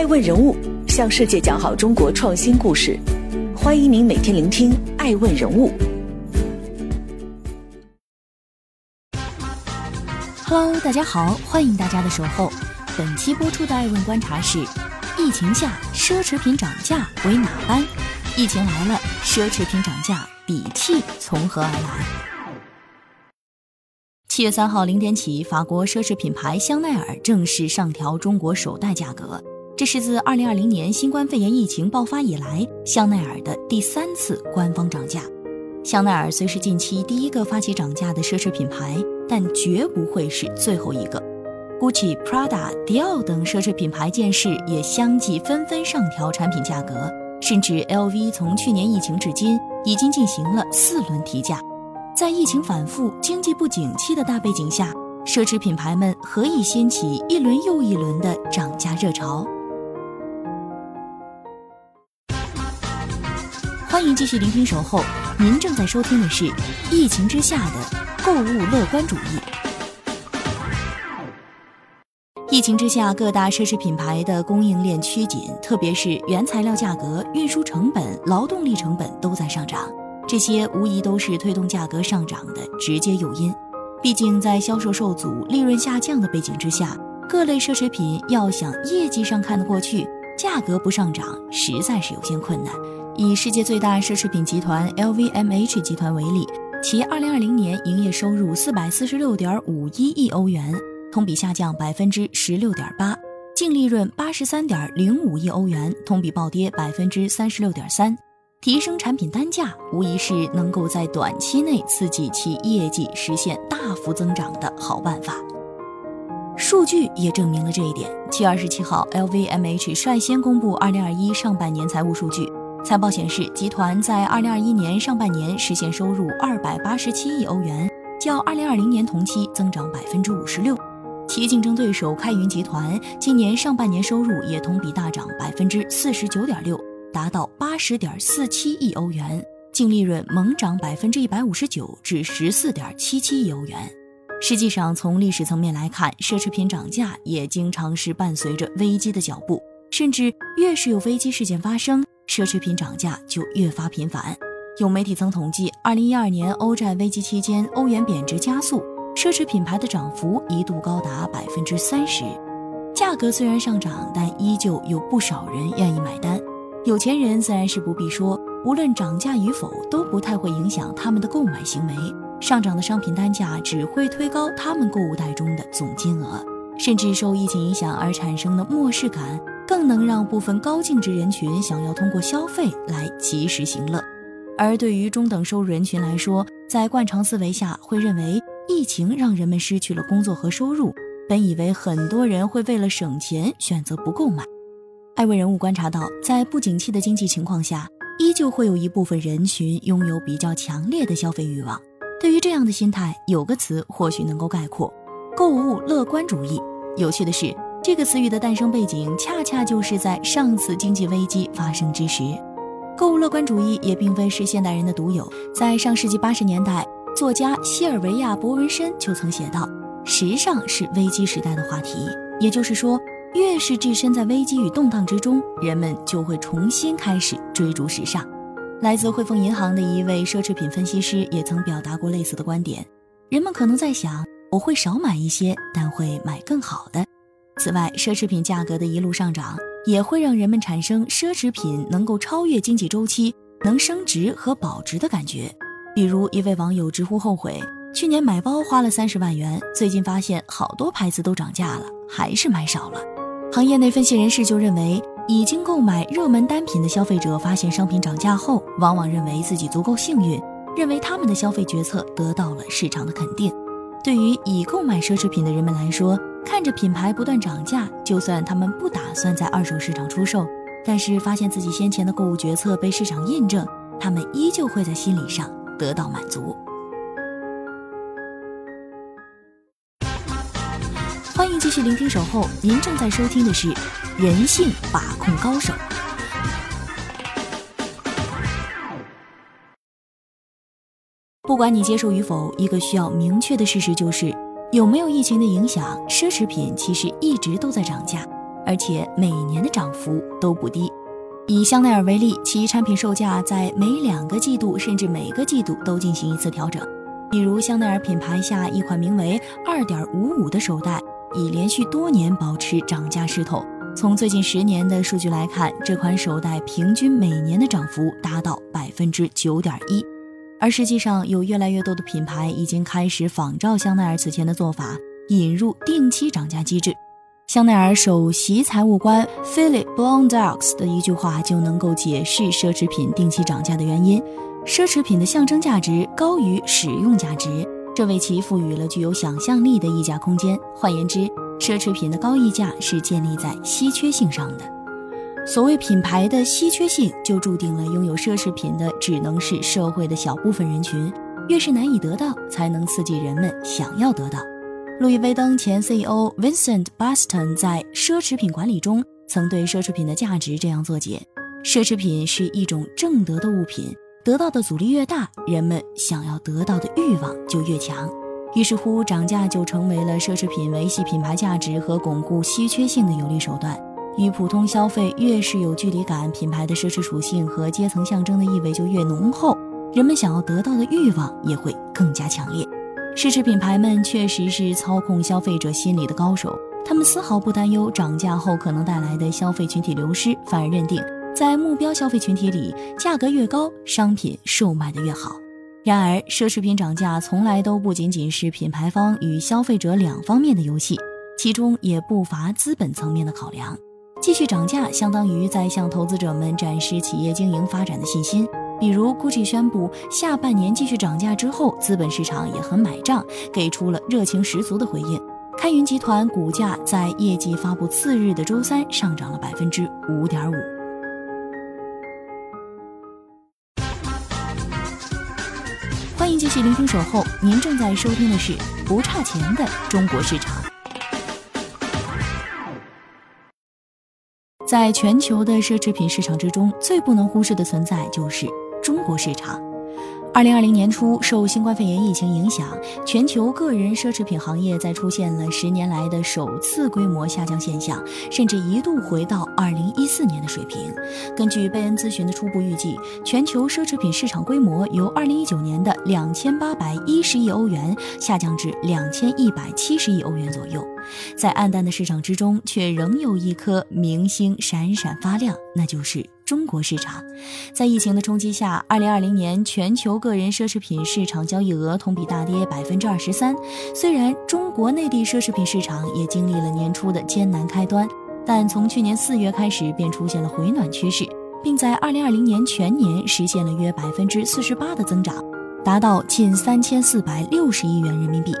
爱问人物向世界讲好中国创新故事，欢迎您每天聆听爱问人物。Hello，大家好，欢迎大家的守候。本期播出的爱问观察是：疫情下奢侈品涨价为哪般？疫情来了，奢侈品涨价，底气从何而来？七月三号零点起，法国奢侈品牌香奈儿正式上调中国首代价格。这是自二零二零年新冠肺炎疫情爆发以来，香奈儿的第三次官方涨价。香奈儿虽是近期第一个发起涨价的奢侈品牌，但绝不会是最后一个。GUCCI、Prada、迪奥等奢侈品牌见势，也相继纷纷上调产品价格，甚至 LV 从去年疫情至今，已经进行了四轮提价。在疫情反复、经济不景气的大背景下，奢侈品牌们何以掀起一轮又一轮的涨价热潮？欢迎继续聆听《守候》，您正在收听的是《疫情之下的购物乐观主义》。疫情之下，各大奢侈品牌的供应链趋紧，特别是原材料价格、运输成本、劳动力成本都在上涨。这些无疑都是推动价格上涨的直接诱因。毕竟，在销售受阻、利润下降的背景之下，各类奢侈品要想业绩上看得过去，价格不上涨实在是有些困难。以世界最大奢侈品集团 LVMH 集团为例，其2020年营业收入446.51亿欧元，同比下降16.8%；净利润83.05亿欧元，同比暴跌36.3%。提升产品单价，无疑是能够在短期内刺激其业绩实现大幅增长的好办法。数据也证明了这一点。七月二十七号，LVMH 率先公布二零二一上半年财务数据。财报显示，集团在二零二一年上半年实现收入二百八十七亿欧元，较二零二零年同期增长百分之五十六。其竞争对手开云集团今年上半年收入也同比大涨百分之四十九点六。达到八十点四七亿欧元，净利润猛涨百分之一百五十九至十四点七七亿欧元。实际上，从历史层面来看，奢侈品涨价也经常是伴随着危机的脚步，甚至越是有危机事件发生，奢侈品涨价就越发频繁。有媒体曾统计，二零一二年欧债危机期间，欧元贬值加速，奢侈品牌的涨幅一度高达百分之三十。价格虽然上涨，但依旧有不少人愿意买单。有钱人自然是不必说，无论涨价与否，都不太会影响他们的购买行为。上涨的商品单价只会推高他们购物袋中的总金额，甚至受疫情影响而产生的漠视感，更能让部分高净值人群想要通过消费来及时行乐。而对于中等收入人群来说，在惯常思维下，会认为疫情让人们失去了工作和收入，本以为很多人会为了省钱选择不购买。艾问人物观察到，在不景气的经济情况下，依旧会有一部分人群拥有比较强烈的消费欲望。对于这样的心态，有个词或许能够概括：购物乐观主义。有趣的是，这个词语的诞生背景恰恰就是在上次经济危机发生之时。购物乐观主义也并非是现代人的独有，在上世纪八十年代，作家西尔维亚·博文森就曾写道：“时尚是危机时代的话题。”也就是说。越是置身在危机与动荡之中，人们就会重新开始追逐时尚。来自汇丰银行的一位奢侈品分析师也曾表达过类似的观点：人们可能在想，我会少买一些，但会买更好的。此外，奢侈品价格的一路上涨，也会让人们产生奢侈品能够超越经济周期、能升值和保值的感觉。比如，一位网友直呼后悔，去年买包花了三十万元，最近发现好多牌子都涨价了，还是买少了。行业内分析人士就认为，已经购买热门单品的消费者发现商品涨价后，往往认为自己足够幸运，认为他们的消费决策得到了市场的肯定。对于已购买奢侈品的人们来说，看着品牌不断涨价，就算他们不打算在二手市场出售，但是发现自己先前的购物决策被市场印证，他们依旧会在心理上得到满足。欢迎继续聆听《守候》，您正在收听的是《人性把控高手》。不管你接受与否，一个需要明确的事实就是，有没有疫情的影响，奢侈品其实一直都在涨价，而且每年的涨幅都不低。以香奈儿为例，其产品售价在每两个季度甚至每个季度都进行一次调整。比如香奈儿品牌下一款名为“二点五五”的手袋，已连续多年保持涨价势头。从最近十年的数据来看，这款手袋平均每年的涨幅达到百分之九点一。而实际上，有越来越多的品牌已经开始仿照香奈儿此前的做法，引入定期涨价机制。香奈儿首席财务官 Philip Blondaux 的一句话就能够解释奢侈品定期涨价的原因。奢侈品的象征价值高于使用价值，这为其赋予了具有想象力的溢价空间。换言之，奢侈品的高溢价是建立在稀缺性上的。所谓品牌的稀缺性，就注定了拥有奢侈品的只能是社会的小部分人群。越是难以得到，才能刺激人们想要得到。路易威登前 CEO Vincent Baston 在《奢侈品管理》中曾对奢侈品的价值这样作解：奢侈品是一种正德的物品。得到的阻力越大，人们想要得到的欲望就越强，于是乎涨价就成为了奢侈品维系品牌价值和巩固稀缺性的有力手段。与普通消费越是有距离感，品牌的奢侈属性和阶层象征的意味就越浓厚，人们想要得到的欲望也会更加强烈。奢侈品牌们确实是操控消费者心理的高手，他们丝毫不担忧涨价后可能带来的消费群体流失，反而认定。在目标消费群体里，价格越高，商品售卖的越好。然而，奢侈品涨价从来都不仅仅是品牌方与消费者两方面的游戏，其中也不乏资本层面的考量。继续涨价，相当于在向投资者们展示企业经营发展的信心。比如，GUCCI 宣布下半年继续涨价之后，资本市场也很买账，给出了热情十足的回应。开云集团股价在业绩发布次日的周三上涨了百分之五点五。欢迎继续聆听《守候》，您正在收听的是不差钱的中国市场。在全球的奢侈品市场之中，最不能忽视的存在就是中国市场。二零二零年初，受新冠肺炎疫情影响，全球个人奢侈品行业在出现了十年来的首次规模下降现象，甚至一度回到二零一四年的水平。根据贝恩咨询的初步预计，全球奢侈品市场规模由二零一九年的两千八百一十亿欧元下降至两千一百七十亿欧元左右。在暗淡的市场之中，却仍有一颗明星闪闪发亮，那就是中国市场。在疫情的冲击下，二零二零年全球个人奢侈品市场交易额同比大跌百分之二十三。虽然中国内地奢侈品市场也经历了年初的艰难开端，但从去年四月开始便出现了回暖趋势，并在二零二零年全年实现了约百分之四十八的增长，达到近三千四百六十亿元人民币。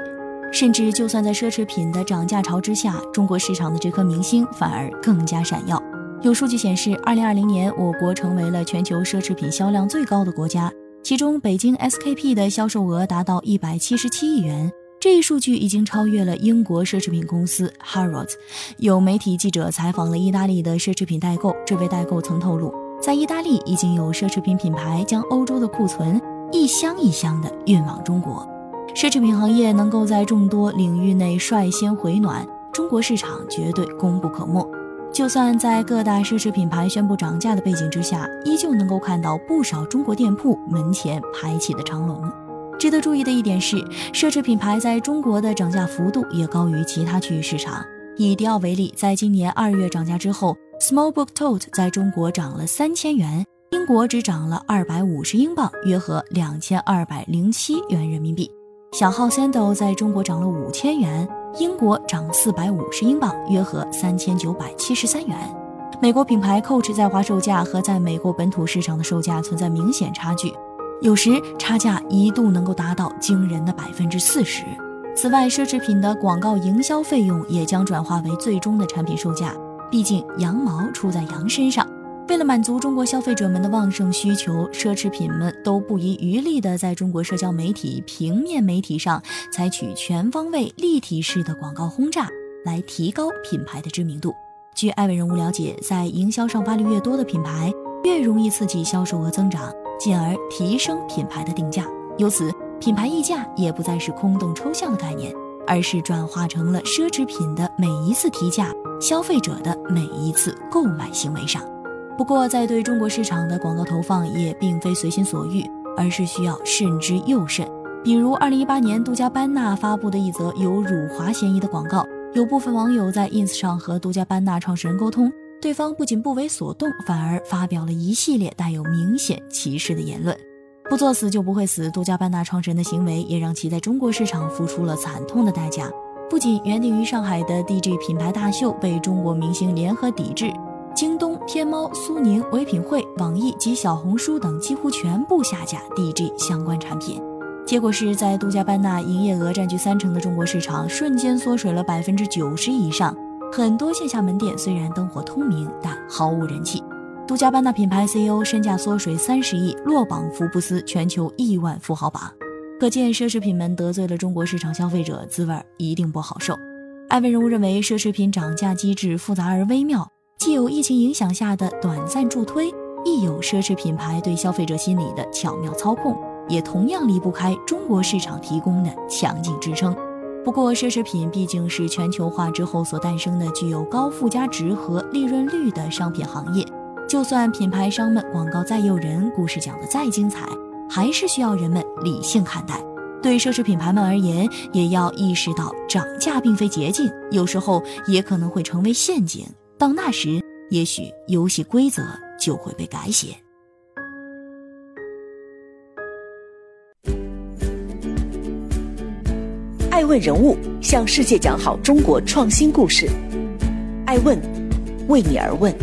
甚至，就算在奢侈品的涨价潮之下，中国市场的这颗明星反而更加闪耀。有数据显示，二零二零年我国成为了全球奢侈品销量最高的国家，其中北京 SKP 的销售额达到一百七十七亿元，这一数据已经超越了英国奢侈品公司 Harrods。有媒体记者采访了意大利的奢侈品代购，这位代购曾透露，在意大利已经有奢侈品品牌将欧洲的库存一箱一箱的运往中国。奢侈品行业能够在众多领域内率先回暖，中国市场绝对功不可没。就算在各大奢侈品牌宣布涨价的背景之下，依旧能够看到不少中国店铺门前排起的长龙。值得注意的一点是，奢侈品牌在中国的涨价幅度也高于其他区域市场。以迪奥为例，在今年二月涨价之后，Small Book Tote 在中国涨了三千元，英国只涨了二百五十英镑，约合两千二百零七元人民币。小号 Sandal 在中国涨了五千元，英国涨四百五十英镑，约合三千九百七十三元。美国品牌 Coach 在华售价和在美国本土市场的售价存在明显差距，有时差价一度能够达到惊人的百分之四十。此外，奢侈品的广告营销费用也将转化为最终的产品售价，毕竟羊毛出在羊身上。为了满足中国消费者们的旺盛需求，奢侈品们都不遗余力地在中国社交媒体、平面媒体上采取全方位、立体式的广告轰炸，来提高品牌的知名度。据艾文人物了解，在营销上发力越多的品牌，越容易刺激销售额增长，进而提升品牌的定价。由此，品牌溢价也不再是空洞抽象的概念，而是转化成了奢侈品的每一次提价、消费者的每一次购买行为上。不过，在对中国市场的广告投放也并非随心所欲，而是需要慎之又慎。比如，二零一八年杜嘉班纳发布的一则有辱华嫌疑的广告，有部分网友在 ins 上和杜嘉班纳创始人沟通，对方不仅不为所动，反而发表了一系列带有明显歧视的言论。不作死就不会死，杜嘉班纳创始人的行为也让其在中国市场付出了惨痛的代价。不仅原定于上海的 DG 品牌大秀被中国明星联合抵制，京东、天猫、苏宁、唯品会、网易及小红书等几乎全部下架 DG 相关产品。结果是在杜嘉班纳营业额占据三成的中国市场，瞬间缩水了百分之九十以上。很多线下门店虽然灯火通明，但毫无人气。杜嘉班纳品牌 CEO 身价缩水三十亿，落榜福布斯全球亿万富豪榜。可见奢侈品们得罪了中国市场消费者，滋味一定不好受。艾文人物认为，奢侈品涨价机制复杂而微妙，既有疫情影响下的短暂助推，亦有奢侈品牌对消费者心理的巧妙操控。也同样离不开中国市场提供的强劲支撑。不过，奢侈品毕竟是全球化之后所诞生的具有高附加值和利润率的商品行业。就算品牌商们广告再诱人，故事讲得再精彩，还是需要人们理性看待。对奢侈品牌们而言，也要意识到涨价并非捷径，有时候也可能会成为陷阱。到那时，也许游戏规则就会被改写。爱问人物向世界讲好中国创新故事。爱问，为你而问。